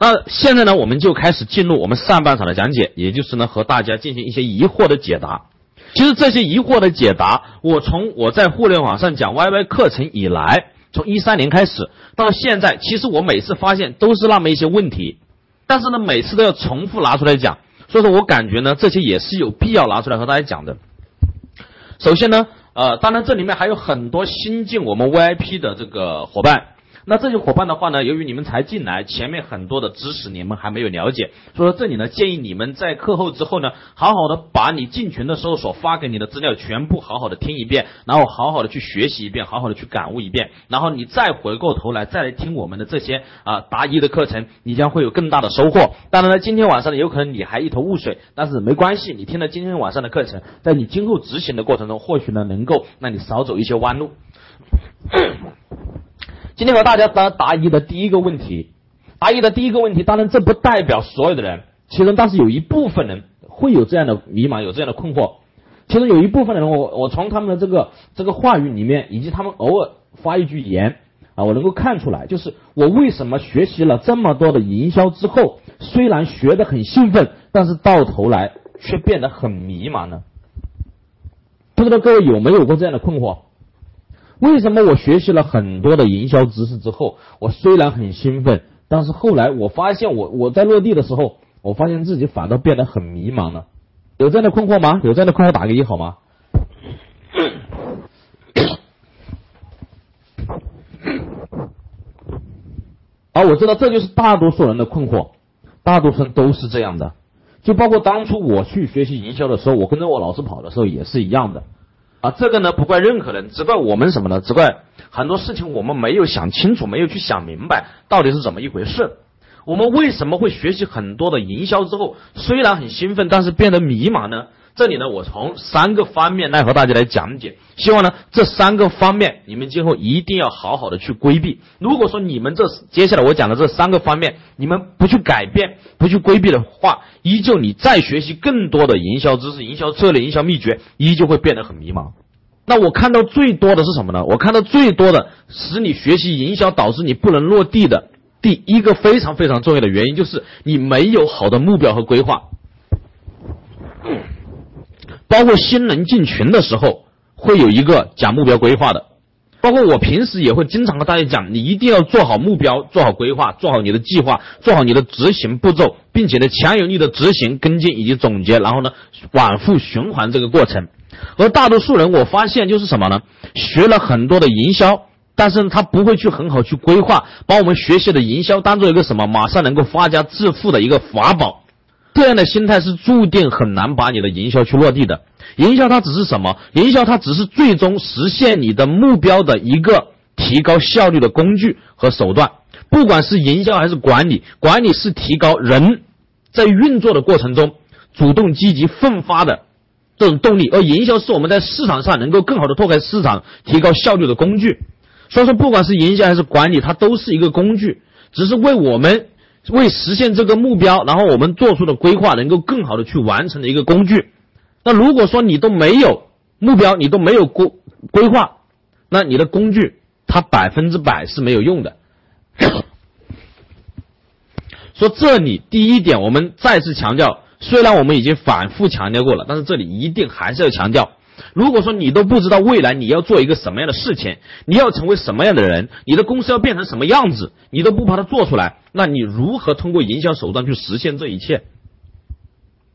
那现在呢，我们就开始进入我们上半场的讲解，也就是呢和大家进行一些疑惑的解答。其实这些疑惑的解答，我从我在互联网上讲 YY 课程以来，从一三年开始到现在，其实我每次发现都是那么一些问题，但是呢每次都要重复拿出来讲，所以说我感觉呢这些也是有必要拿出来和大家讲的。首先呢，呃，当然这里面还有很多新进我们 VIP 的这个伙伴。那这些伙伴的话呢，由于你们才进来，前面很多的知识你们还没有了解，所以说这里呢，建议你们在课后之后呢，好好的把你进群的时候所发给你的资料全部好好的听一遍，然后好好的去学习一遍，好好的去感悟一遍，然后你再回过头来再来听我们的这些啊答疑的课程，你将会有更大的收获。当然了，今天晚上呢，有可能你还一头雾水，但是没关系，你听了今天晚上的课程，在你今后执行的过程中，或许呢能够让你少走一些弯路。今天和大家答答疑的第一个问题，答疑的第一个问题，当然这不代表所有的人，其中但是有一部分人会有这样的迷茫，有这样的困惑。其中有一部分人，我我从他们的这个这个话语里面，以及他们偶尔发一句言啊，我能够看出来，就是我为什么学习了这么多的营销之后，虽然学得很兴奋，但是到头来却变得很迷茫呢？不知道各位有没有过这样的困惑？为什么我学习了很多的营销知识之后，我虽然很兴奋，但是后来我发现我我在落地的时候，我发现自己反倒变得很迷茫了。有这样的困惑吗？有这样的困惑打个一好吗？啊，我知道这就是大多数人的困惑，大多数人都是这样的，就包括当初我去学习营销的时候，我跟着我老师跑的时候也是一样的。啊，这个呢不怪任何人，只怪我们什么呢？只怪很多事情我们没有想清楚，没有去想明白到底是怎么一回事。我们为什么会学习很多的营销之后，虽然很兴奋，但是变得迷茫呢？这里呢，我从三个方面来和大家来讲解。希望呢，这三个方面你们今后一定要好好的去规避。如果说你们这接下来我讲的这三个方面，你们不去改变、不去规避的话，依旧你再学习更多的营销知识、营销策略、营销秘诀，依旧会变得很迷茫。那我看到最多的是什么呢？我看到最多的使你学习营销导致你不能落地的第一个非常非常重要的原因，就是你没有好的目标和规划。包括新人进群的时候，会有一个讲目标规划的。包括我平时也会经常和大家讲，你一定要做好目标，做好规划，做好你的计划，做好你的执行步骤，并且呢强有力的执行、跟进以及总结，然后呢反复循环这个过程。而大多数人，我发现就是什么呢？学了很多的营销，但是他不会去很好去规划，把我们学习的营销当做一个什么马上能够发家致富的一个法宝。这样的心态是注定很难把你的营销去落地的。营销它只是什么？营销它只是最终实现你的目标的一个提高效率的工具和手段。不管是营销还是管理，管理是提高人在运作的过程中主动积极奋发的这种动力，而营销是我们在市场上能够更好的拓开市场、提高效率的工具。所以说，不管是营销还是管理，它都是一个工具，只是为我们。为实现这个目标，然后我们做出的规划能够更好的去完成的一个工具。那如果说你都没有目标，你都没有规规划，那你的工具它百分之百是没有用的。说这里第一点，我们再次强调，虽然我们已经反复强调过了，但是这里一定还是要强调。如果说你都不知道未来你要做一个什么样的事情，你要成为什么样的人，你的公司要变成什么样子，你都不把它做出来，那你如何通过营销手段去实现这一切？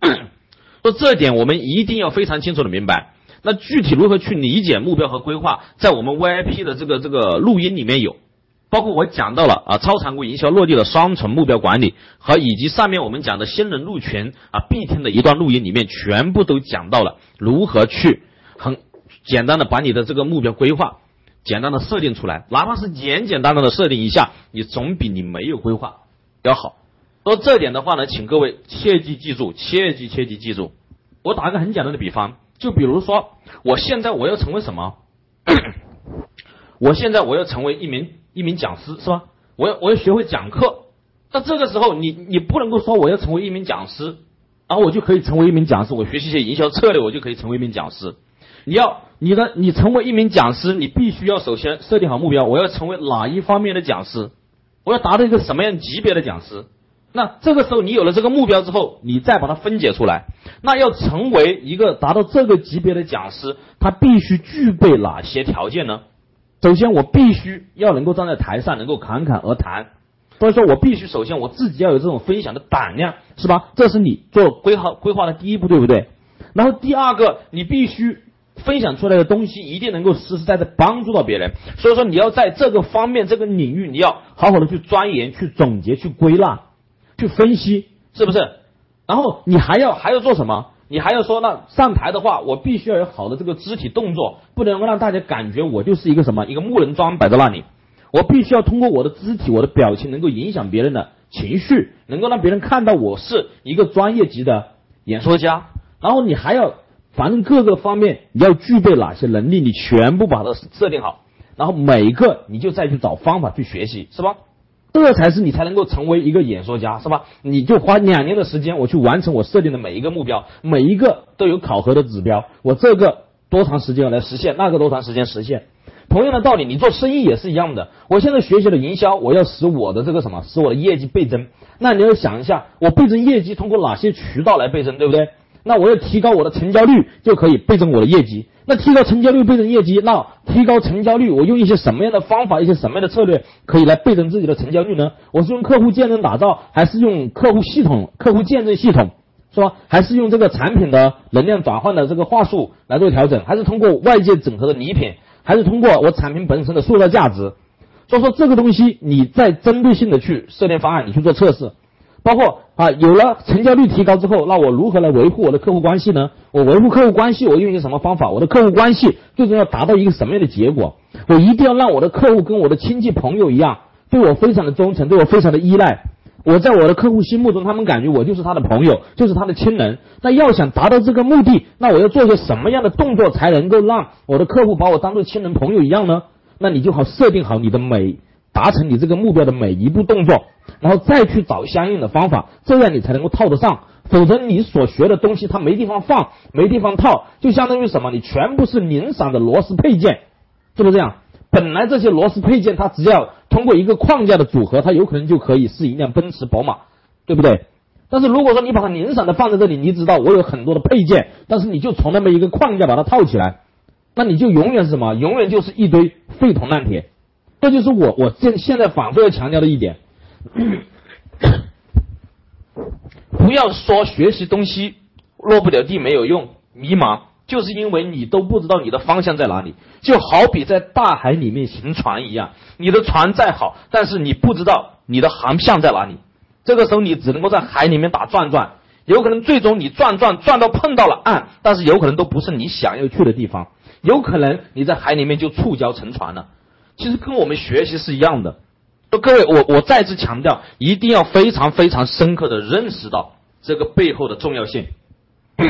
说这点我们一定要非常清楚的明白。那具体如何去理解目标和规划，在我们 VIP 的这个这个录音里面有，包括我讲到了啊超常规营销落地的双重目标管理，和以及上面我们讲的新人入群啊必听的一段录音里面，全部都讲到了如何去。简单的把你的这个目标规划简单的设定出来，哪怕是简简单单的设定一下，你总比你没有规划要好。说这点的话呢，请各位切记记住，切记切记记住。我打个很简单的比方，就比如说，我现在我要成为什么？我现在我要成为一名一名讲师，是吧？我要我要学会讲课。那这个时候，你你不能够说我要成为一名讲师，然后我就可以成为一名讲师，我学习一些营销策略，我就可以成为一名讲师。你要你的你成为一名讲师，你必须要首先设定好目标。我要成为哪一方面的讲师？我要达到一个什么样级别的讲师？那这个时候你有了这个目标之后，你再把它分解出来。那要成为一个达到这个级别的讲师，他必须具备哪些条件呢？首先，我必须要能够站在台上，能够侃侃而谈。所以说我必须首先我自己要有这种分享的胆量，是吧？这是你做规划规划的第一步，对不对？然后第二个，你必须分享出来的东西一定能够实实在在帮助到别人。所以说你要在这个方面这个领域，你要好好的去钻研、去总结、去归纳、去分析，是不是？然后你还要还要做什么？你还要说，那上台的话，我必须要有好的这个肢体动作，不能够让大家感觉我就是一个什么一个木人桩摆在那里。我必须要通过我的肢体、我的表情，能够影响别人的情绪，能够让别人看到我是一个专业级的演说家。然后你还要，反正各个方面你要具备哪些能力，你全部把它设定好。然后每一个你就再去找方法去学习，是吧？这才是你才能够成为一个演说家，是吧？你就花两年的时间，我去完成我设定的每一个目标，每一个都有考核的指标。我这个多长时间来实现？那个多长时间实现？同样的道理，你做生意也是一样的。我现在学习了营销，我要使我的这个什么，使我的业绩倍增。那你要想一下，我倍增业绩通过哪些渠道来倍增，对不对？那我要提高我的成交率，就可以倍增我的业绩。那提高成交率，倍增业绩，那提高成交率，我用一些什么样的方法，一些什么样的策略，可以来倍增自己的成交率呢？我是用客户见证打造，还是用客户系统、客户见证系统，是吧？还是用这个产品的能量转换的这个话术来做调整？还是通过外界整合的礼品？还是通过我产品本身的塑造价值，所以说这个东西你在针对性的去设定方案，你去做测试，包括啊有了成交率提高之后，那我如何来维护我的客户关系呢？我维护客户关系，我用一些什么方法？我的客户关系最终要达到一个什么样的结果？我一定要让我的客户跟我的亲戚朋友一样，对我非常的忠诚，对我非常的依赖。我在我的客户心目中，他们感觉我就是他的朋友，就是他的亲人。那要想达到这个目的，那我要做些什么样的动作才能够让我的客户把我当做亲人朋友一样呢？那你就好设定好你的每达成你这个目标的每一步动作，然后再去找相应的方法，这样你才能够套得上。否则你所学的东西它没地方放，没地方套，就相当于什么？你全部是零散的螺丝配件，是不是这样？本来这些螺丝配件，它只要通过一个框架的组合，它有可能就可以是一辆奔驰、宝马，对不对？但是如果说你把它零散的放在这里，你知道我有很多的配件，但是你就从那么一个框架把它套起来，那你就永远是什么？永远就是一堆废铜烂铁。这就是我我现现在反复要强调的一点，不要说学习东西落不了地没有用，迷茫。就是因为你都不知道你的方向在哪里，就好比在大海里面行船一样，你的船再好，但是你不知道你的航向在哪里，这个时候你只能够在海里面打转转，有可能最终你转转转到碰到了岸，但是有可能都不是你想要去的地方，有可能你在海里面就触礁沉船了。其实跟我们学习是一样的，各位，我我再次强调，一定要非常非常深刻的认识到这个背后的重要性。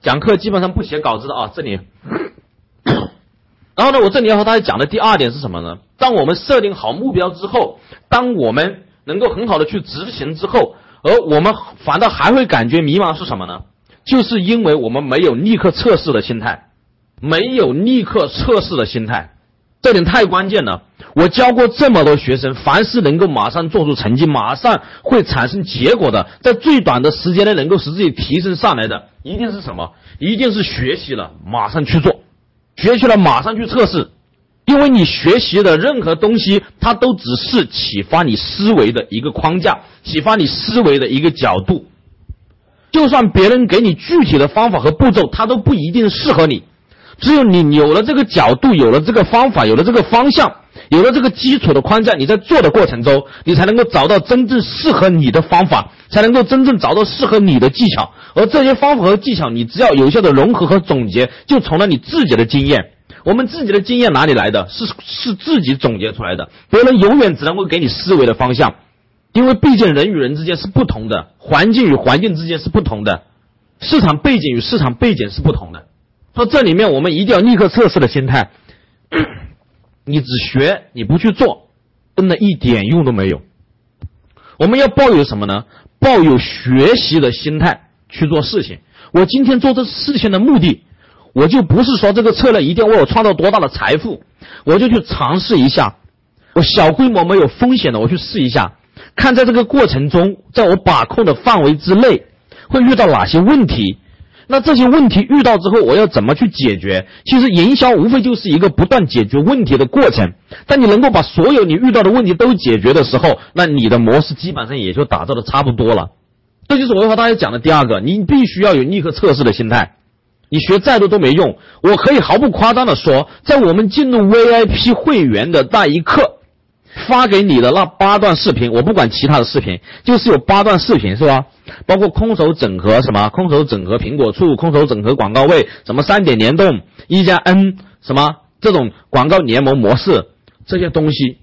讲课基本上不写稿子的啊，这里。然后呢，我这里要和大家讲的第二点是什么呢？当我们设定好目标之后，当我们能够很好的去执行之后，而我们反倒还会感觉迷茫是什么呢？就是因为我们没有立刻测试的心态，没有立刻测试的心态，这点太关键了。我教过这么多学生，凡是能够马上做出成绩，马上会产生结果的，在最短的时间内能够使自己提升上来的，一定是什么？一定是学习了马上去做，学习了马上去测试，因为你学习的任何东西，它都只是启发你思维的一个框架，启发你思维的一个角度。就算别人给你具体的方法和步骤，它都不一定适合你。只有你有了这个角度，有了这个方法，有了这个方向。有了这个基础的框架，你在做的过程中，你才能够找到真正适合你的方法，才能够真正找到适合你的技巧。而这些方法和技巧，你只要有效的融合和总结，就从了你自己的经验。我们自己的经验哪里来的？是是自己总结出来的。别人永远只能够给你思维的方向，因为毕竟人与人之间是不同的，环境与环境之间是不同的，市场背景与市场背景是不同的。说这里面我们一定要立刻测试的心态。你只学你不去做，真的一点用都没有。我们要抱有什么呢？抱有学习的心态去做事情。我今天做这事情的目的，我就不是说这个策略一定要为我创造多大的财富，我就去尝试一下。我小规模没有风险的，我去试一下。看在这个过程中，在我把控的范围之内，会遇到哪些问题。那这些问题遇到之后，我要怎么去解决？其实营销无非就是一个不断解决问题的过程。当你能够把所有你遇到的问题都解决的时候，那你的模式基本上也就打造的差不多了。这就是我要和大家讲的第二个，你必须要有立刻测试的心态。你学再多都没用。我可以毫不夸张的说，在我们进入 VIP 会员的那一刻，发给你的那八段视频，我不管其他的视频，就是有八段视频，是吧？包括空手整合什么，空手整合苹果醋，空手整合广告位，什么三点联动，一加 N 什么这种广告联盟模式，这些东西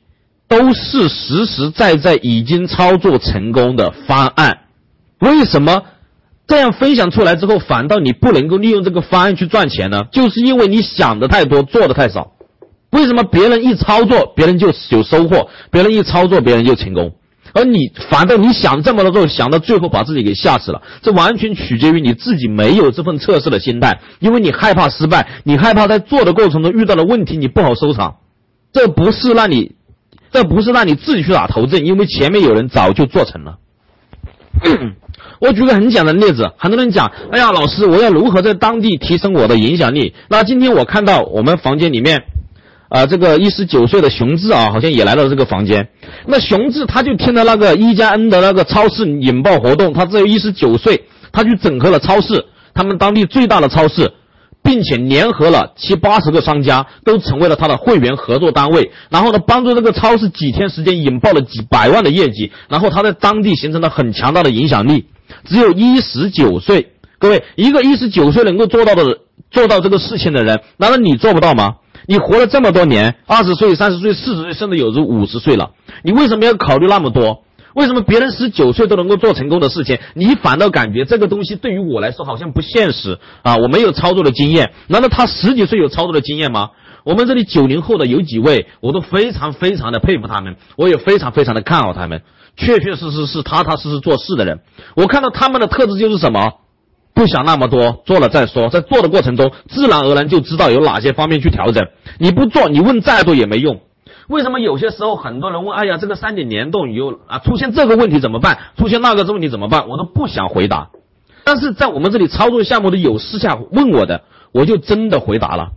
都是实实在在已经操作成功的方案。为什么这样分享出来之后，反倒你不能够利用这个方案去赚钱呢？就是因为你想的太多，做的太少。为什么别人一操作，别人就有收获；别人一操作，别人就成功？而你反倒你想这么多之后，想到最后把自己给吓死了。这完全取决于你自己没有这份测试的心态，因为你害怕失败，你害怕在做的过程中遇到的问题你不好收场。这不是让你，这不是让你自己去打头阵，因为前面有人早就做成了。我举个很简单的例子，很多人讲，哎呀，老师，我要如何在当地提升我的影响力？那今天我看到我们房间里面。啊，这个一十九岁的熊志啊，好像也来到了这个房间。那熊志他就听了那个一加 N 的那个超市引爆活动，他只有一十九岁，他去整合了超市，他们当地最大的超市，并且联合了七八十个商家，都成为了他的会员合作单位。然后呢，帮助这个超市几天时间引爆了几百万的业绩，然后他在当地形成了很强大的影响力。只有一十九岁，各位，一个一十九岁能够做到的做到这个事情的人，难道你做不到吗？你活了这么多年，二十岁、三十岁、四十岁，甚至有时五十岁了，你为什么要考虑那么多？为什么别人十九岁都能够做成功的事情，你反倒感觉这个东西对于我来说好像不现实啊？我没有操作的经验，难道他十几岁有操作的经验吗？我们这里九零后的有几位，我都非常非常的佩服他们，我也非常非常的看好他们，确确实实是踏踏实实做事的人。我看到他们的特质就是什么？不想那么多，做了再说。在做的过程中，自然而然就知道有哪些方面去调整。你不做，你问再多也没用。为什么有些时候很多人问：“哎呀，这个三点联动有啊，出现这个问题怎么办？出现那个问题怎么办？”我都不想回答。但是在我们这里操作项目的有私下问我的，我就真的回答了。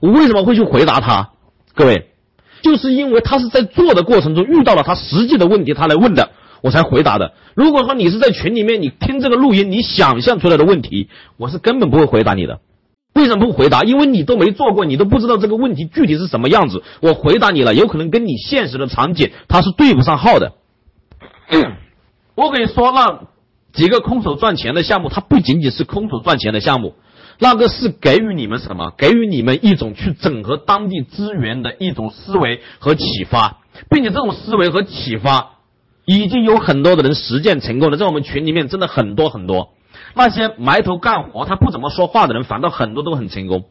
我为什么会去回答他？各位，就是因为他是在做的过程中遇到了他实际的问题，他来问的。我才回答的。如果说你是在群里面，你听这个录音，你想象出来的问题，我是根本不会回答你的。为什么不回答？因为你都没做过，你都不知道这个问题具体是什么样子。我回答你了，有可能跟你现实的场景它是对不上号的。我跟你说，那几个空手赚钱的项目，它不仅仅是空手赚钱的项目，那个是给予你们什么？给予你们一种去整合当地资源的一种思维和启发，并且这种思维和启发。已经有很多的人实践成功了，在我们群里面真的很多很多。那些埋头干活、他不怎么说话的人，反倒很多都很成功。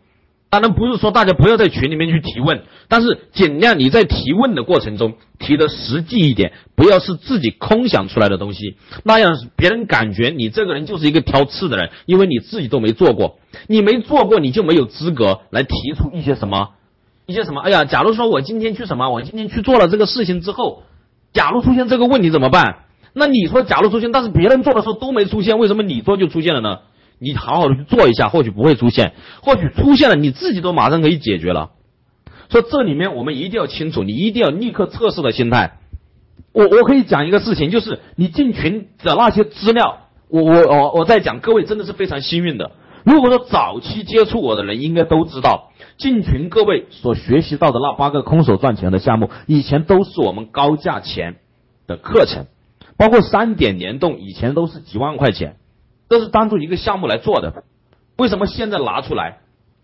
当然不是说大家不要在群里面去提问，但是尽量你在提问的过程中提的实际一点，不要是自己空想出来的东西，那样别人感觉你这个人就是一个挑刺的人，因为你自己都没做过，你没做过你就没有资格来提出一些什么一些什么。哎呀，假如说我今天去什么，我今天去做了这个事情之后。假如出现这个问题怎么办？那你说假如出现，但是别人做的时候都没出现，为什么你做就出现了呢？你好好的去做一下，或许不会出现，或许出现了，你自己都马上可以解决了。所以这里面我们一定要清楚，你一定要立刻测试的心态。我我可以讲一个事情，就是你进群的那些资料，我我我我在讲，各位真的是非常幸运的。如果说早期接触我的人，应该都知道。进群各位所学习到的那八个空手赚钱的项目，以前都是我们高价钱的课程，包括三点联动，以前都是几万块钱，都是当做一个项目来做的。为什么现在拿出来？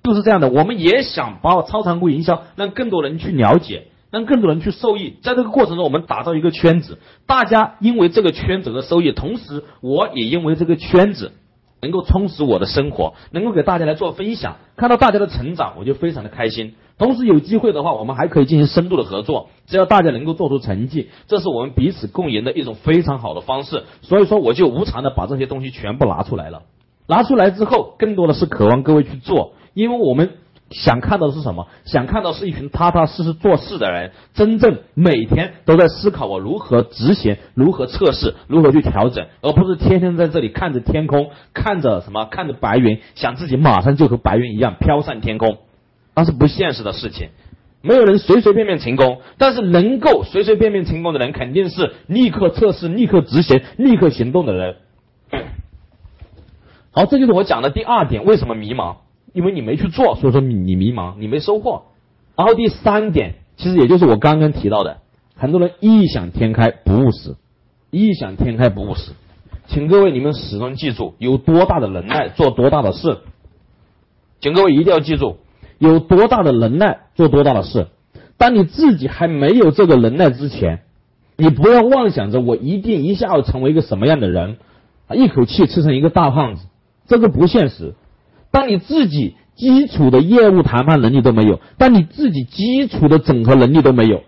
就是这样的，我们也想把超常规营销让更多人去了解，让更多人去受益。在这个过程中，我们打造一个圈子，大家因为这个圈子的收益，同时我也因为这个圈子。能够充实我的生活，能够给大家来做分享，看到大家的成长，我就非常的开心。同时有机会的话，我们还可以进行深度的合作，只要大家能够做出成绩，这是我们彼此共赢的一种非常好的方式。所以说，我就无偿的把这些东西全部拿出来了。拿出来之后，更多的是渴望各位去做，因为我们想看到的是什么？想看到是一群踏踏实实做事的人，真正每天都在思考我如何执行、如何测试、如何去调整，而不是天天在这里看着天空，看着什么，看着白云，想自己马上就和白云一样飘上天空，那是不现实的事情。没有人随随便便成功，但是能够随随便便成功的人，肯定是立刻测试、立刻执行、立刻行动的人。好，这就是我讲的第二点，为什么迷茫？因为你没去做，所以说你你迷茫，你没收获。然后第三点，其实也就是我刚刚提到的，很多人异想天开不务实，异想天开不务实。请各位你们始终记住，有多大的能耐做多大的事。请各位一定要记住。有多大的能耐做多大的事。当你自己还没有这个能耐之前，你不要妄想着我一定一下要成为一个什么样的人，啊，一口气吃成一个大胖子，这个不现实。当你自己基础的业务谈判能力都没有，当你自己基础的整合能力都没有，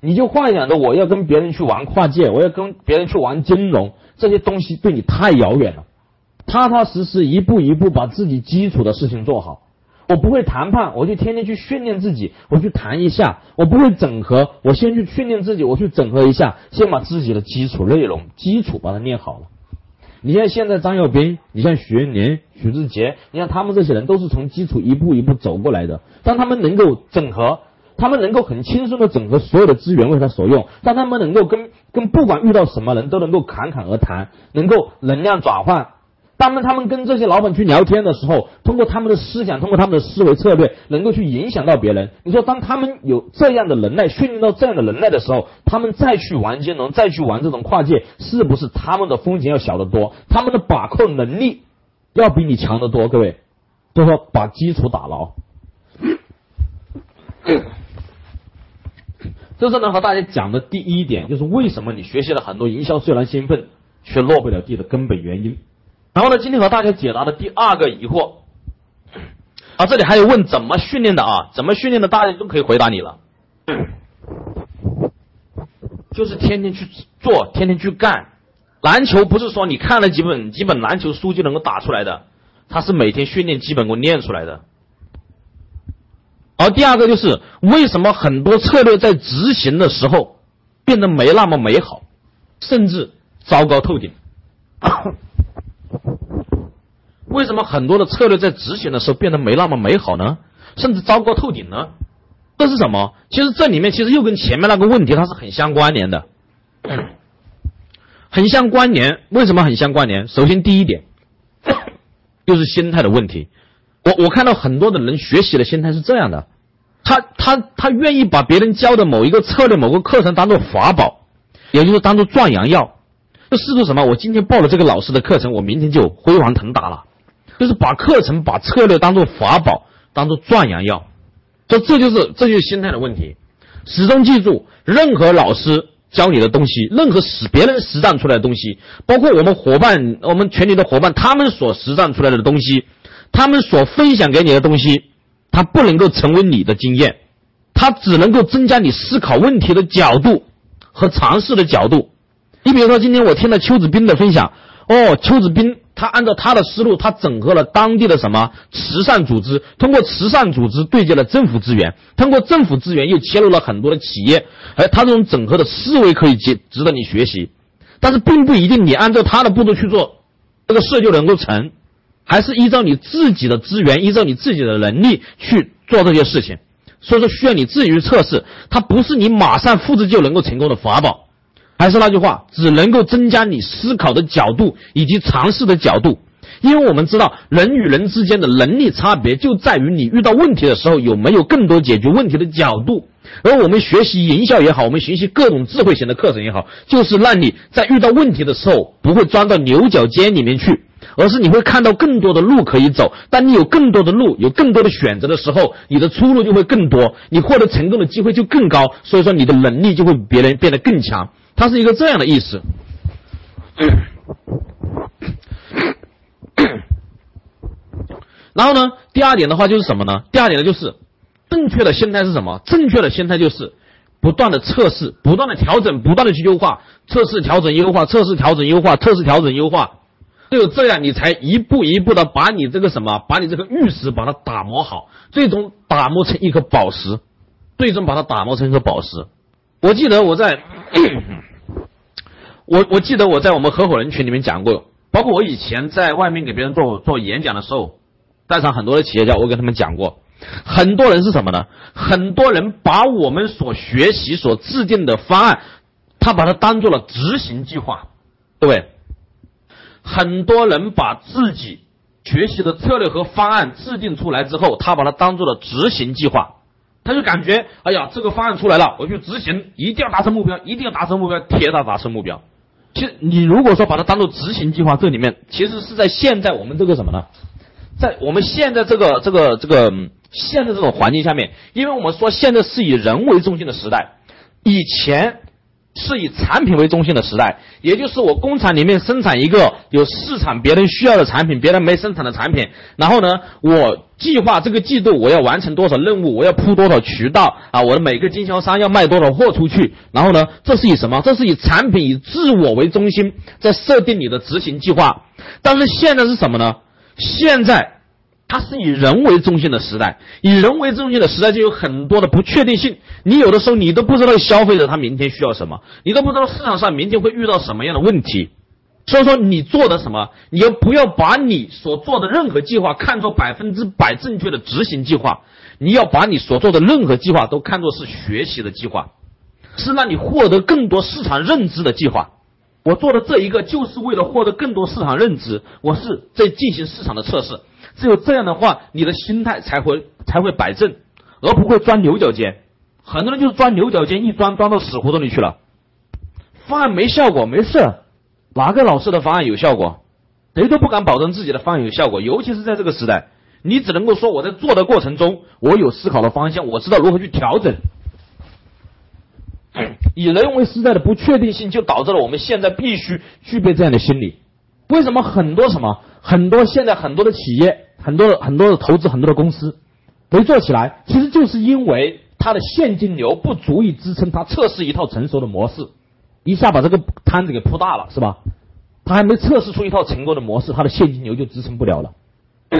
你就幻想着我要跟别人去玩跨界，我要跟别人去玩金融，这些东西对你太遥远了。踏踏实实一步一步把自己基础的事情做好。我不会谈判，我就天天去训练自己，我去谈一下。我不会整合，我先去训练自己，我去整合一下，先把自己的基础内容、基础把它练好了。你像现在张耀斌，你像徐林、许志杰，你像他们这些人都是从基础一步一步走过来的。当他们能够整合，他们能够很轻松的整合所有的资源为他所用，当他们能够跟跟不管遇到什么人都能够侃侃而谈，能够能量转换。当他们跟这些老板去聊天的时候，通过他们的思想，通过他们的思维策略，能够去影响到别人。你说，当他们有这样的能耐，训练到这样的能耐的时候，他们再去玩金融，再去玩这种跨界，是不是他们的风险要小得多？他们的把控能力要比你强得多。各位，就说把基础打牢。这是呢和大家讲的第一点，就是为什么你学习了很多营销虽然兴奋，却落不了地的根本原因。然后呢，今天和大家解答的第二个疑惑，啊，这里还有问怎么训练的啊？怎么训练的？大家都可以回答你了，就是天天去做，天天去干。篮球不是说你看了几本几本篮球书就能够打出来的，它是每天训练基本功练出来的。而第二个就是为什么很多策略在执行的时候变得没那么美好，甚至糟糕透顶。为什么很多的策略在执行的时候变得没那么美好呢？甚至糟糕透顶呢？这是什么？其实这里面其实又跟前面那个问题它是很相关联的，很相关联。为什么很相关联？首先第一点，就是心态的问题。我我看到很多的人学习的心态是这样的，他他他愿意把别人教的某一个策略、某个课程当做法宝，也就是当做壮阳药。就试图什么？我今天报了这个老师的课程，我明天就辉煌腾达了。就是把课程、把策略当做法宝，当做壮阳药。这这就是这就是心态的问题。始终记住，任何老师教你的东西，任何实别人实战出来的东西，包括我们伙伴、我们群里的伙伴，他们所实战出来的东西，他们所分享给你的东西，它不能够成为你的经验，它只能够增加你思考问题的角度和尝试的角度。你比如说，今天我听了邱子斌的分享，哦，邱子斌他按照他的思路，他整合了当地的什么慈善组织，通过慈善组织对接了政府资源，通过政府资源又切入了很多的企业，哎，他这种整合的思维可以值值得你学习，但是并不一定你按照他的步骤去做，这个事就能够成，还是依照你自己的资源，依照你自己的能力去做这些事情，所以说需要你自己去测试，它不是你马上复制就能够成功的法宝。还是那句话，只能够增加你思考的角度以及尝试的角度，因为我们知道人与人之间的能力差别就在于你遇到问题的时候有没有更多解决问题的角度。而我们学习营销也好，我们学习各种智慧型的课程也好，就是让你在遇到问题的时候不会钻到牛角尖里面去，而是你会看到更多的路可以走。当你有更多的路，有更多的选择的时候，你的出路就会更多，你获得成功的机会就更高。所以说，你的能力就会比别人变得更强。它是一个这样的意思。然后呢，第二点的话就是什么呢？第二点呢就是正确的心态是什么？正确的心态就是不断的测试，不断的调整，不断的去优化，测试调整优化，测试调整优化，测试调整优化。只有这样，你才一步一步的把你这个什么，把你这个玉石把它打磨好，最终打磨成一颗宝石，最终把它打磨成一颗宝石。我记得我在，我我记得我在我们合伙人群里面讲过，包括我以前在外面给别人做做演讲的时候，带上很多的企业家，我跟他们讲过，很多人是什么呢？很多人把我们所学习、所制定的方案，他把它当做了执行计划，对不对？很多人把自己学习的策略和方案制定出来之后，他把它当做了执行计划，他就感觉，哎呀，这个方案出来了，我去执行，一定要达成目标，一定要达成目标，铁打达成目标。其实，你如果说把它当做执行计划，这里面其实是在现在我们这个什么呢？在我们现在这个这个这个现在这种环境下面，因为我们说现在是以人为中心的时代，以前。是以产品为中心的时代，也就是我工厂里面生产一个有市场别人需要的产品，别人没生产的产品，然后呢，我计划这个季度我要完成多少任务，我要铺多少渠道啊，我的每个经销商要卖多少货出去，然后呢，这是以什么？这是以产品以自我为中心在设定你的执行计划。但是现在是什么呢？现在。它是以人为中心的时代，以人为中心的时代就有很多的不确定性。你有的时候你都不知道消费者他明天需要什么，你都不知道市场上明天会遇到什么样的问题。所以说你做的什么，你要不要把你所做的任何计划看作百分之百正确的执行计划？你要把你所做的任何计划都看作是学习的计划，是让你获得更多市场认知的计划。我做的这一个就是为了获得更多市场认知，我是在进行市场的测试。只有这样的话，你的心态才会才会摆正，而不会钻牛角尖。很多人就是钻牛角尖，一钻钻到死胡同里去了。方案没效果，没事。哪个老师的方案有效果？谁都不敢保证自己的方案有效果，尤其是在这个时代，你只能够说我在做的过程中，我有思考的方向，我知道如何去调整。以人为时代的不确定性，就导致了我们现在必须具备这样的心理。为什么很多什么很多现在很多的企业？很多的很多的投资，很多的公司没做起来，其实就是因为它的现金流不足以支撑它测试一套成熟的模式，一下把这个摊子给铺大了，是吧？他还没测试出一套成功的模式，他的现金流就支撑不了了。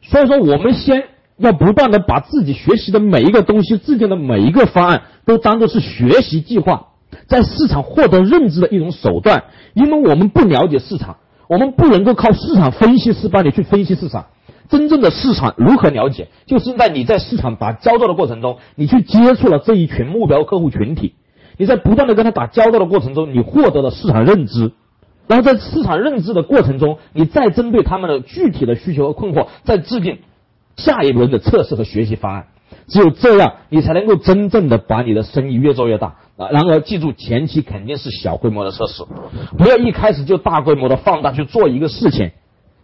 所以说，我们先要不断的把自己学习的每一个东西、制定的每一个方案，都当做是学习计划。在市场获得认知的一种手段，因为我们不了解市场，我们不能够靠市场分析师帮你去分析市场。真正的市场如何了解？就是在你在市场打交道的过程中，你去接触了这一群目标客户群体，你在不断的跟他打交道的过程中，你获得了市场认知，然后在市场认知的过程中，你再针对他们的具体的需求和困惑，再制定下一轮的测试和学习方案。只有这样，你才能够真正的把你的生意越做越大啊！然而，记住，前期肯定是小规模的测试，不要一开始就大规模的放大去做一个事情。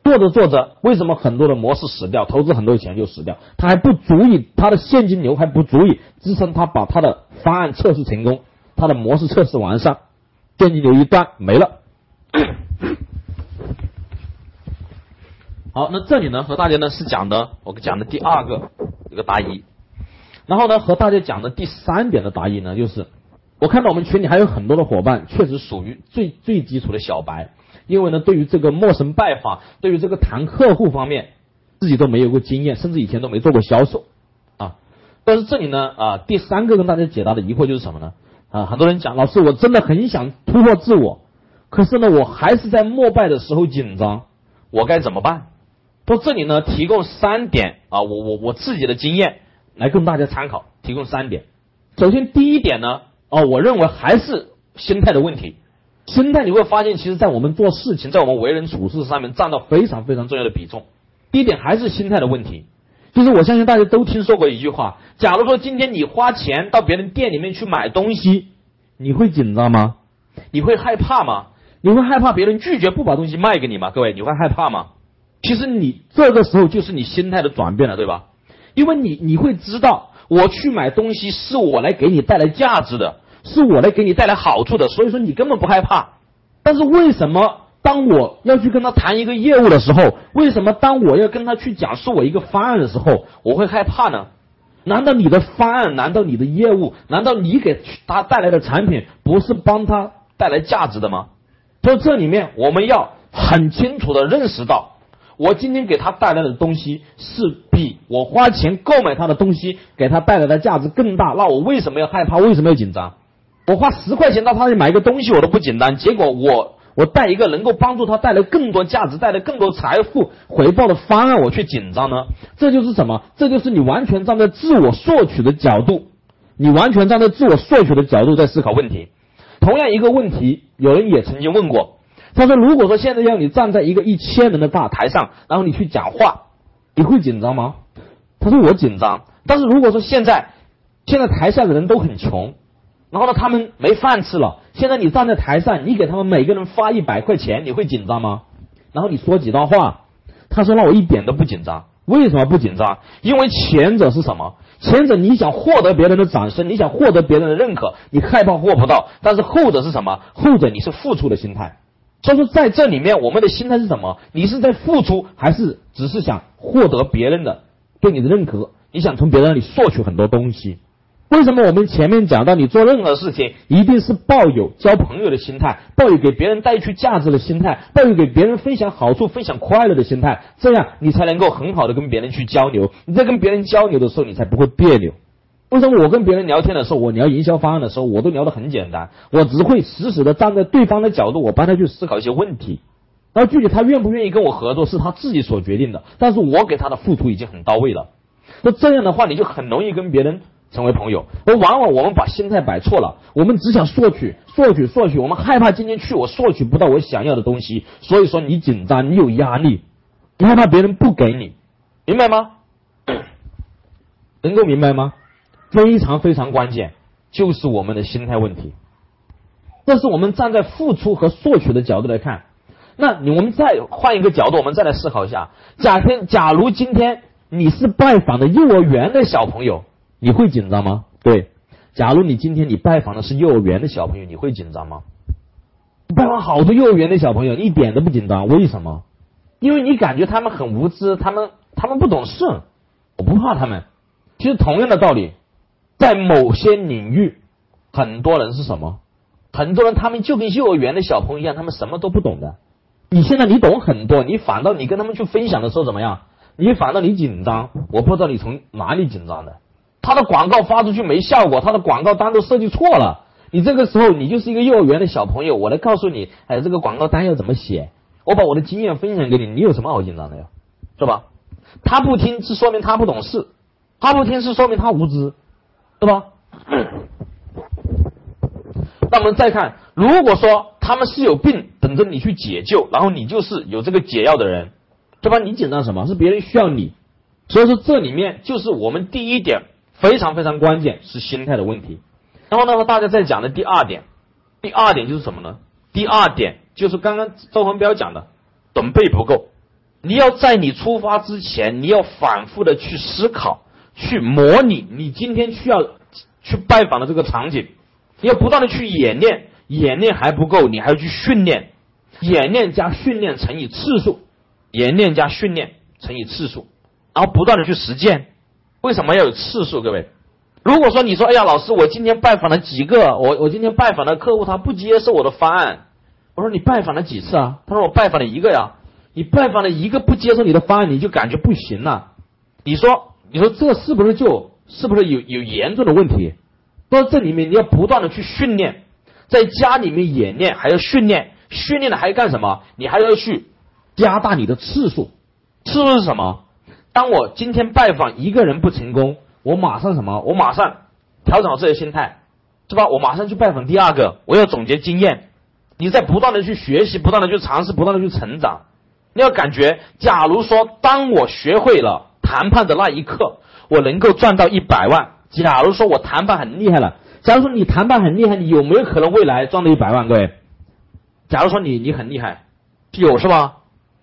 做着做着，为什么很多的模式死掉，投资很多钱就死掉？它还不足以，它的现金流还不足以支撑它把它的方案测试成功，它的模式测试完善，现金流一断没了。好，那这里呢，和大家呢是讲的，我讲的第二个一个答疑。然后呢，和大家讲的第三点的答疑呢，就是我看到我们群里还有很多的伙伴，确实属于最最基础的小白，因为呢，对于这个陌生拜访，对于这个谈客户方面，自己都没有过经验，甚至以前都没做过销售啊。但是这里呢，啊，第三个跟大家解答的疑惑就是什么呢？啊，很多人讲，老师，我真的很想突破自我，可是呢，我还是在膜拜的时候紧张，我该怎么办？到这里呢，提供三点啊，我我我自己的经验。来供大家参考，提供三点。首先，第一点呢，哦，我认为还是心态的问题。心态你会发现，其实，在我们做事情，在我们为人处事上面，占到非常非常重要的比重。第一点还是心态的问题。就是我相信大家都听说过一句话：，假如说今天你花钱到别人店里面去买东西，你会紧张吗？你会害怕吗？你会害怕别人拒绝不把东西卖给你吗？各位，你会害怕吗？其实你这个时候就是你心态的转变了，对吧？因为你你会知道，我去买东西是我来给你带来价值的，是我来给你带来好处的，所以说你根本不害怕。但是为什么当我要去跟他谈一个业务的时候，为什么当我要跟他去讲述我一个方案的时候，我会害怕呢？难道你的方案，难道你的业务，难道你给他带来的产品不是帮他带来价值的吗？所以这里面我们要很清楚的认识到，我今天给他带来的东西是比我花钱购买他的东西给他带来的价值更大。那我为什么要害怕？为什么要紧张？我花十块钱到他那里买一个东西我都不紧张，结果我。我带一个能够帮助他带来更多价值、带来更多财富回报的方案，我去紧张呢？这就是什么？这就是你完全站在自我索取的角度，你完全站在自我索取的角度在思考问题。同样一个问题，有人也曾经问过，他说：“如果说现在要你站在一个一千人的大台上，然后你去讲话，你会紧张吗？”他说：“我紧张。”但是如果说现在，现在台下的人都很穷。然后呢，他们没饭吃了。现在你站在台上，你给他们每个人发一百块钱，你会紧张吗？然后你说几段话，他说：“那我一点都不紧张。为什么不紧张？因为前者是什么？前者你想获得别人的掌声，你想获得别人的认可，你害怕获不到。但是后者是什么？后者你是付出的心态。所以说在这里面，我们的心态是什么？你是在付出，还是只是想获得别人的对你的认可？你想从别人那里索取很多东西？”为什么我们前面讲到，你做任何事情一定是抱有交朋友的心态，抱有给别人带去价值的心态，抱有给别人分享好处、分享快乐的心态，这样你才能够很好的跟别人去交流。你在跟别人交流的时候，你才不会别扭。为什么我跟别人聊天的时候，我聊营销方案的时候，我都聊得很简单，我只会死死的站在对方的角度，我帮他去思考一些问题。然后具体他愿不愿意跟我合作，是他自己所决定的，但是我给他的付出已经很到位了。那这样的话，你就很容易跟别人。成为朋友，而往往我们把心态摆错了，我们只想索取、索取、索取，我们害怕今天去我索取不到我想要的东西，所以说你紧张，你有压力，你害怕别人不给你，明白吗？能够明白吗？非常非常关键，就是我们的心态问题。这是我们站在付出和索取的角度来看，那你我们再换一个角度，我们再来思考一下：假天，假如今天你是拜访的幼儿园的小朋友。你会紧张吗？对，假如你今天你拜访的是幼儿园的小朋友，你会紧张吗？拜访好多幼儿园的小朋友，一点都不紧张，为什么？因为你感觉他们很无知，他们他们不懂事，我不怕他们。其实同样的道理，在某些领域，很多人是什么？很多人他们就跟幼儿园的小朋友一样，他们什么都不懂的。你现在你懂很多，你反倒你跟他们去分享的时候怎么样？你反倒你紧张，我不知道你从哪里紧张的。他的广告发出去没效果，他的广告单都设计错了。你这个时候，你就是一个幼儿园的小朋友，我来告诉你，哎，这个广告单要怎么写？我把我的经验分享给你，你有什么好紧张的呀？是吧？他不听是说明他不懂事，他不听是说明他无知，对吧？那我们再看，如果说他们是有病，等着你去解救，然后你就是有这个解药的人，对吧？你紧张什么？是别人需要你，所以说这里面就是我们第一点。非常非常关键是心态的问题，然后呢，大家在讲的第二点，第二点就是什么呢？第二点就是刚刚周文彪讲的，准备不够。你要在你出发之前，你要反复的去思考，去模拟你今天需要去拜访的这个场景，你要不断的去演练，演练还不够，你还要去训练，演练加训练乘以次数，演练加训练乘以次数，然后不断的去实践。为什么要有次数？各位，如果说你说，哎呀，老师，我今天拜访了几个，我我今天拜访的客户他不接受我的方案，我说你拜访了几次啊？他说我拜访了一个呀。你拜访了一个不接受你的方案，你就感觉不行了。你说，你说这是不是就是不是有有严重的问题？到这里面你要不断的去训练，在家里面演练，还要训练，训练了还要干什么？你还要去加大你的次数，次数是什么？当我今天拜访一个人不成功，我马上什么？我马上调整好自己的心态，是吧？我马上去拜访第二个，我要总结经验。你在不断的去学习，不断的去尝试，不断的去成长。你要感觉，假如说当我学会了谈判的那一刻，我能够赚到一百万。假如说我谈判很厉害了，假如说你谈判很厉害，你有没有可能未来赚到一百万？各位，假如说你你很厉害，有是吧？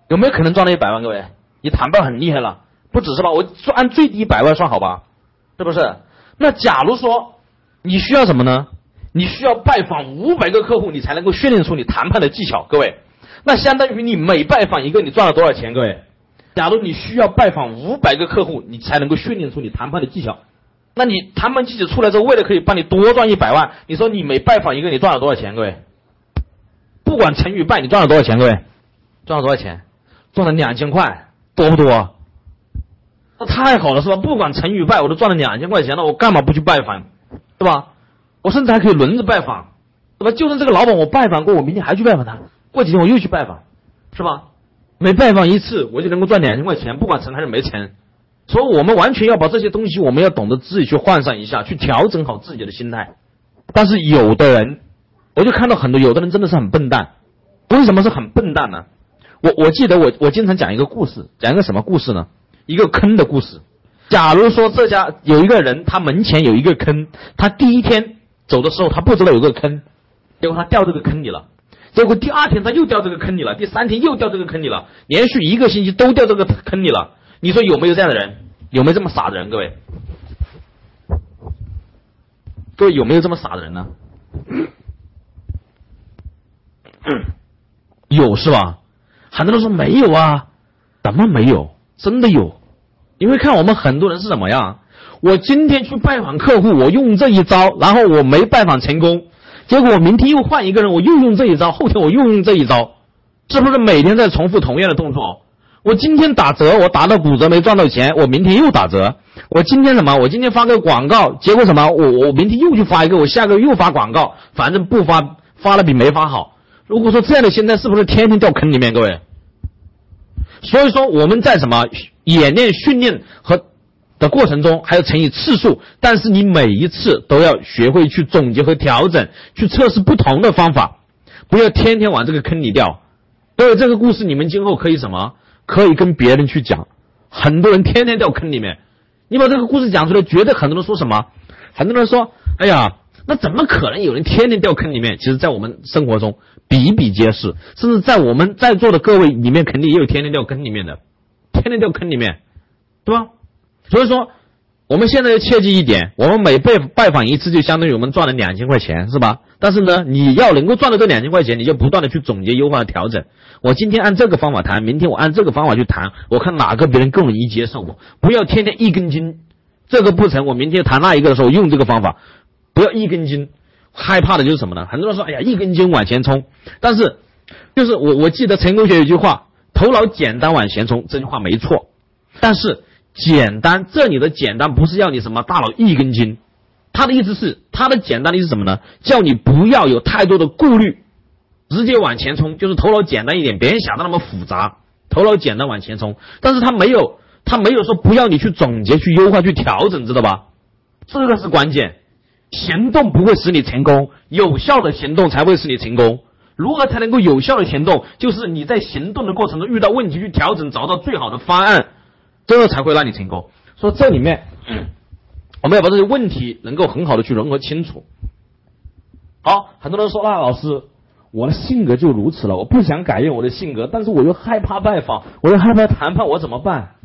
有没有可能赚到一百万？各位，你谈判很厉害了。不只是吧，我按最低一百万算好吧，是不是？那假如说你需要什么呢？你需要拜访五百个客户，你才能够训练出你谈判的技巧。各位，那相当于你每拜访一个，你赚了多少钱？各位，假如你需要拜访五百个客户，你才能够训练出你谈判的技巧，那你谈判技巧出来之后，为了可以帮你多赚一百万，你说你每拜访一个，你赚了多少钱？各位，不管成与败，你赚了多少钱？各位，赚了多少钱？赚了两千块，多不多？那太好了，是吧？不管成与败，我都赚了两千块钱了，我干嘛不去拜访，是吧？我甚至还可以轮着拜访，是吧？就算这个老板我拜访过，我明天还去拜访他，过几天我又去拜访，是吧？每拜访一次，我就能够赚两千块钱，不管成还是没成。所以，我们完全要把这些东西，我们要懂得自己去换算一下，去调整好自己的心态。但是，有的人，我就看到很多有的人真的是很笨蛋。为什么是很笨蛋呢？我我记得我我经常讲一个故事，讲一个什么故事呢？一个坑的故事。假如说这家有一个人，他门前有一个坑，他第一天走的时候他不知道有个坑，结果他掉这个坑里了。结果第二天他又掉这个坑里了，第三天又掉这个坑里了，连续一个星期都掉这个坑里了。你说有没有这样的人？有没有这么傻的人？各位，各位有没有这么傻的人呢？有是吧？很多人说没有啊，怎么没有？真的有。因为看我们很多人是怎么样？我今天去拜访客户，我用这一招，然后我没拜访成功，结果我明天又换一个人，我又用这一招，后天我又用这一招，是不是每天在重复同样的动作？我今天打折，我打到骨折没赚到钱，我明天又打折。我今天什么？我今天发个广告，结果什么？我我明天又去发一个，我下个月又发广告，反正不发发了比没发好。如果说这样的心态，是不是天天掉坑里面？各位，所以说我们在什么演练训练和的过程中，还要乘以次数，但是你每一次都要学会去总结和调整，去测试不同的方法，不要天天往这个坑里掉。所以这个故事你们今后可以什么？可以跟别人去讲，很多人天天掉坑里面。你把这个故事讲出来，绝对很多人说什么？很多人说：“哎呀，那怎么可能有人天天掉坑里面？”其实，在我们生活中比比皆是，甚至在我们在座的各位里面，肯定也有天天掉坑里面的，天天掉坑里面，对吧？所以说，我们现在要切记一点：我们每拜拜访一次，就相当于我们赚了两千块钱，是吧？但是呢，你要能够赚到这两千块钱，你就不断的去总结、优化、调整。我今天按这个方法谈，明天我按这个方法去谈，我看哪个别人更容易接受。我不要天天一根筋，这个不成，我明天谈那一个的时候用这个方法，不要一根筋。害怕的就是什么呢？很多人说，哎呀，一根筋往前冲。但是，就是我我记得成功学有句话，头脑简单往前冲，这句话没错。但是简单，这里的简单不是要你什么大脑一根筋，他的意思是，他的简单的意思什么呢？叫你不要有太多的顾虑。直接往前冲，就是头脑简单一点，别人想的那么复杂，头脑简单往前冲。但是他没有，他没有说不要你去总结、去优化、去调整，知道吧？这个是关键。行动不会使你成功，有效的行动才会使你成功。如何才能够有效的行动？就是你在行动的过程中遇到问题去调整，找到最好的方案，这个才会让你成功。说这里面，我们要把这些问题能够很好的去融合清楚。好，很多人说，那老师。我的性格就如此了，我不想改变我的性格，但是我又害怕拜访，我又害怕谈判，我怎么办？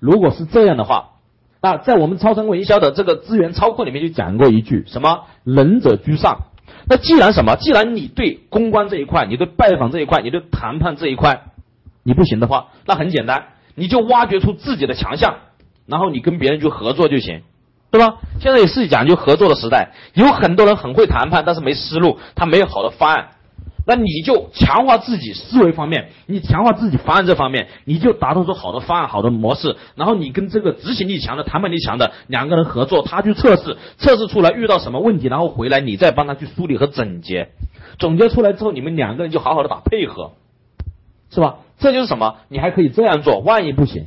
如果是这样的话，那在我们超声营销的这个资源操控里面就讲过一句什么“仁者居上”。那既然什么？既然你对公关这一块，你对拜访这一块，你对谈判这一块，你不行的话，那很简单，你就挖掘出自己的强项，然后你跟别人去合作就行。对吧？现在也是讲究合作的时代，有很多人很会谈判，但是没思路，他没有好的方案。那你就强化自己思维方面，你强化自己方案这方面，你就打造出好的方案、好的模式。然后你跟这个执行力强的、谈判力强的两个人合作，他去测试，测试出来遇到什么问题，然后回来你再帮他去梳理和总结。总结出来之后，你们两个人就好好的打配合，是吧？这就是什么？你还可以这样做，万一不行，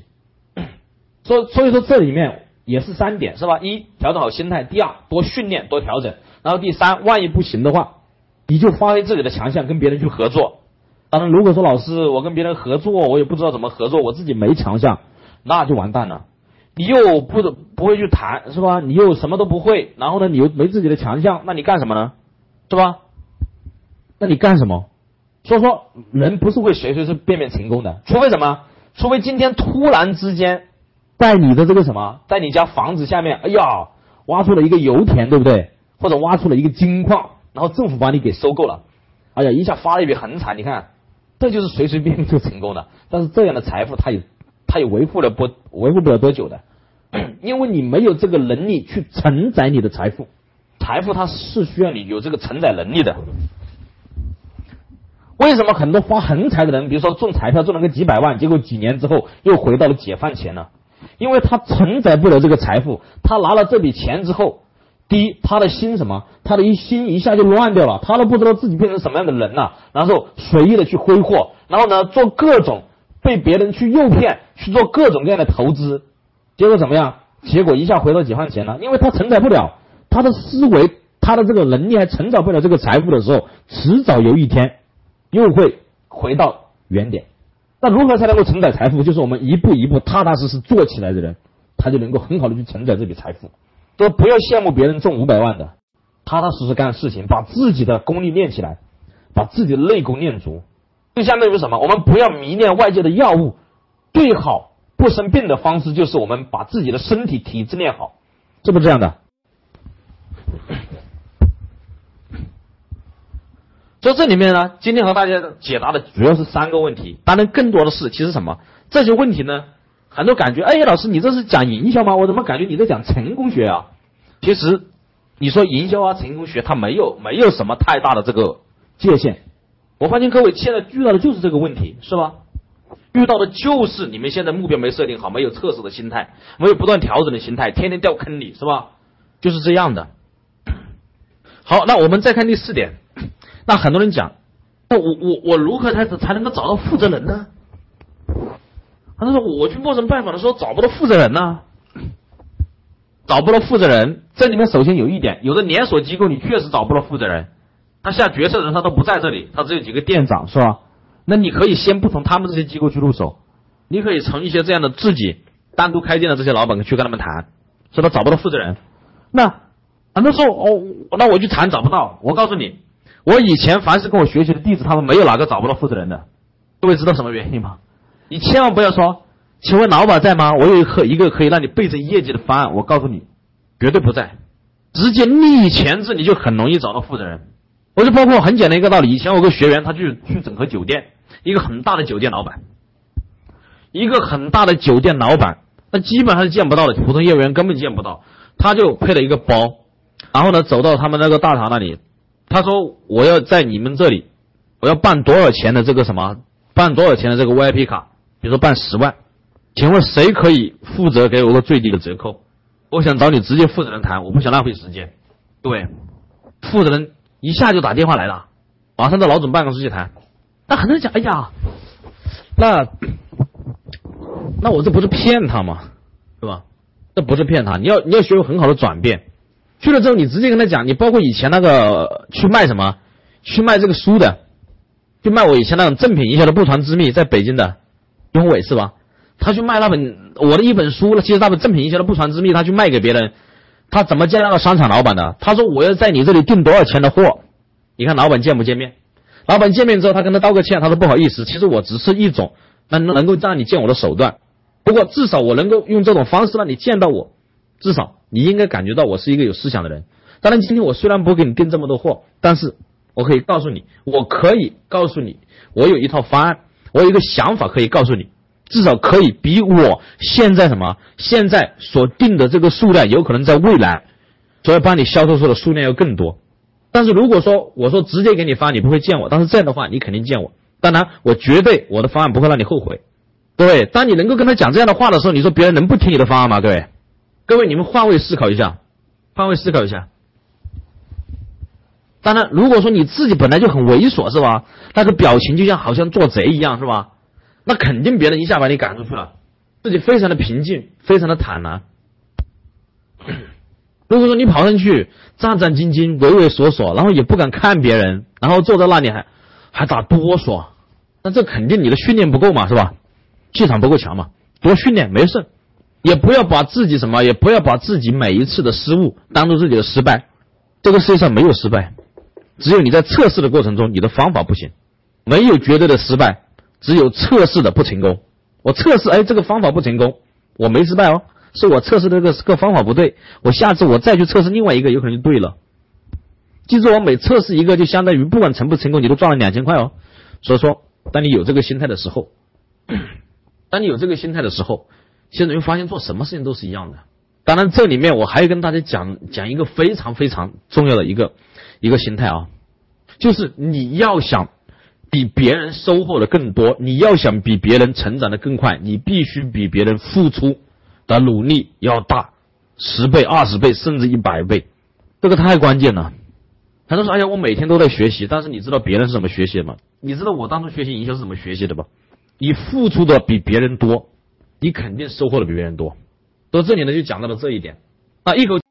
所所以说这里面。也是三点是吧？一调整好心态，第二多训练多调整，然后第三万一不行的话，你就发挥自己的强项跟别人去合作。当然，如果说老师我跟别人合作，我也不知道怎么合作，我自己没强项，那就完蛋了。你又不不会去谈是吧？你又什么都不会，然后呢，你又没自己的强项，那你干什么呢？是吧？那你干什么？所以说，人不是会随随便便成功的，除非什么？除非今天突然之间。在你的这个什么，在你家房子下面，哎呀，挖出了一个油田，对不对？或者挖出了一个金矿，然后政府把你给收购了，哎呀，一下发了一笔横财，你看，这就是随随便便就成功的。但是这样的财富，它也，它也维护了不维护不了多久的，因为你没有这个能力去承载你的财富，财富它是需要你有这个承载能力的。为什么很多发横财的人，比如说中彩票中了个几百万，结果几年之后又回到了解放前呢？因为他承载不了这个财富，他拿了这笔钱之后，第一，他的心什么？他的一心一下就乱掉了，他都不知道自己变成什么样的人了，然后随意的去挥霍，然后呢，做各种被别人去诱骗，去做各种各样的投资，结果怎么样？结果一下回到解放前了，因为他承载不了，他的思维，他的这个能力还承载不了这个财富的时候，迟早有一天。又会回到原点。那如何才能够承载财富？就是我们一步一步踏踏实实做起来的人，他就能够很好的去承载这笔财富。都不要羡慕别人中五百万的，踏踏实实干事情，把自己的功力练起来，把自己的内功练足。就相当于什么？我们不要迷恋外界的药物，最好不生病的方式就是我们把自己的身体体质练好，是不是这样的？所以这里面呢，今天和大家解答的主要是三个问题，当然更多的是其实什么这些问题呢？很多感觉，哎，老师你这是讲营销吗？我怎么感觉你在讲成功学啊？其实你说营销啊，成功学它没有没有什么太大的这个界限。我发现各位现在遇到的就是这个问题，是吧？遇到的就是你们现在目标没设定好，没有测试的心态，没有不断调整的心态，天天掉坑里，是吧？就是这样的。好，那我们再看第四点。那很多人讲，那我我我如何才才能够找到负责人呢？他说我去陌生拜访的时候找不到负责人呢，找不到负责人。这里面首先有一点，有的连锁机构你确实找不到负责人，他下决策的人他都不在这里，他只有几个店长是吧？那你可以先不从他们这些机构去入手，你可以从一些这样的自己单独开店的这些老板去跟他们谈，说他找不到负责人。那很多说哦，那我去谈找不到，我告诉你。我以前凡是跟我学习的弟子，他们没有哪个找不到负责人的。各位知道什么原因吗？你千万不要说，请问老板在吗？我有一个一个可以让你倍增业绩的方案。我告诉你，绝对不在。直接立前置，你就很容易找到负责人。我就包括很简单一个道理。以前我个学员，他去去整合酒店，一个很大的酒店老板，一个很大的酒店老板，那基本上是见不到的，普通业务员根本见不到。他就配了一个包，然后呢，走到他们那个大堂那里。他说：“我要在你们这里，我要办多少钱的这个什么？办多少钱的这个 VIP 卡？比如说办十万，请问谁可以负责给我个最低的折扣？我想找你直接负责人谈，我不想浪费时间。各位，负责人一下就打电话来了，马上到老总办公室去谈。那很多人讲，哎呀，那那我这不是骗他吗？对吧？这不是骗他，你要你要学会很好的转变。”去了之后，你直接跟他讲，你包括以前那个去卖什么，去卖这个书的，就卖我以前那种正品营销的不传之秘，在北京的永伟是吧？他去卖那本我的一本书，其实那本正品营销的不传之秘，他去卖给别人，他怎么见那个商场老板的？他说我要在你这里订多少钱的货？你看老板见不见面？老板见面之后，他跟他道个歉，他说不好意思，其实我只是一种能能够让你见我的手段，不过至少我能够用这种方式让你见到我，至少。你应该感觉到我是一个有思想的人。当然，今天我虽然不给你订这么多货，但是我可以告诉你，我可以告诉你，我有一套方案，我有一个想法可以告诉你，至少可以比我现在什么现在所定的这个数量，有可能在未来所要帮你销售出的数量要更多。但是如果说我说直接给你发，你不会见我，但是这样的话，你肯定见我。当然，我绝对我的方案不会让你后悔。各位，当你能够跟他讲这样的话的时候，你说别人能不听你的方案吗？各位？各位，你们换位思考一下，换位思考一下。当然，如果说你自己本来就很猥琐，是吧？那个表情就像好像做贼一样，是吧？那肯定别人一下把你赶出去了。自己非常的平静，非常的坦然。如果说你跑上去战战兢兢、畏畏缩缩，然后也不敢看别人，然后坐在那里还还打哆嗦，那这肯定你的训练不够嘛，是吧？气场不够强嘛，多训练没事。也不要把自己什么，也不要把自己每一次的失误当做自己的失败。这个世界上没有失败，只有你在测试的过程中你的方法不行。没有绝对的失败，只有测试的不成功。我测试，哎，这个方法不成功，我没失败哦，是我测试的这个个方法不对。我下次我再去测试另外一个，有可能就对了。记住，我每测试一个，就相当于不管成不成功，你都赚了两千块哦。所以说，当你有这个心态的时候，当你有这个心态的时候。现在你会发现做什么事情都是一样的。当然，这里面我还要跟大家讲讲一个非常非常重要的一个一个心态啊，就是你要想比别人收获的更多，你要想比别人成长的更快，你必须比别人付出的努力要大十倍、二十倍，甚至一百倍。这个太关键了。很多人说：“哎呀，我每天都在学习。”但是你知道别人是怎么学习的吗？你知道我当初学习营销是怎么学习的吧？你付出的比别人多，你肯定收获的比别人多。所以这里呢，就讲到了这一点。啊一口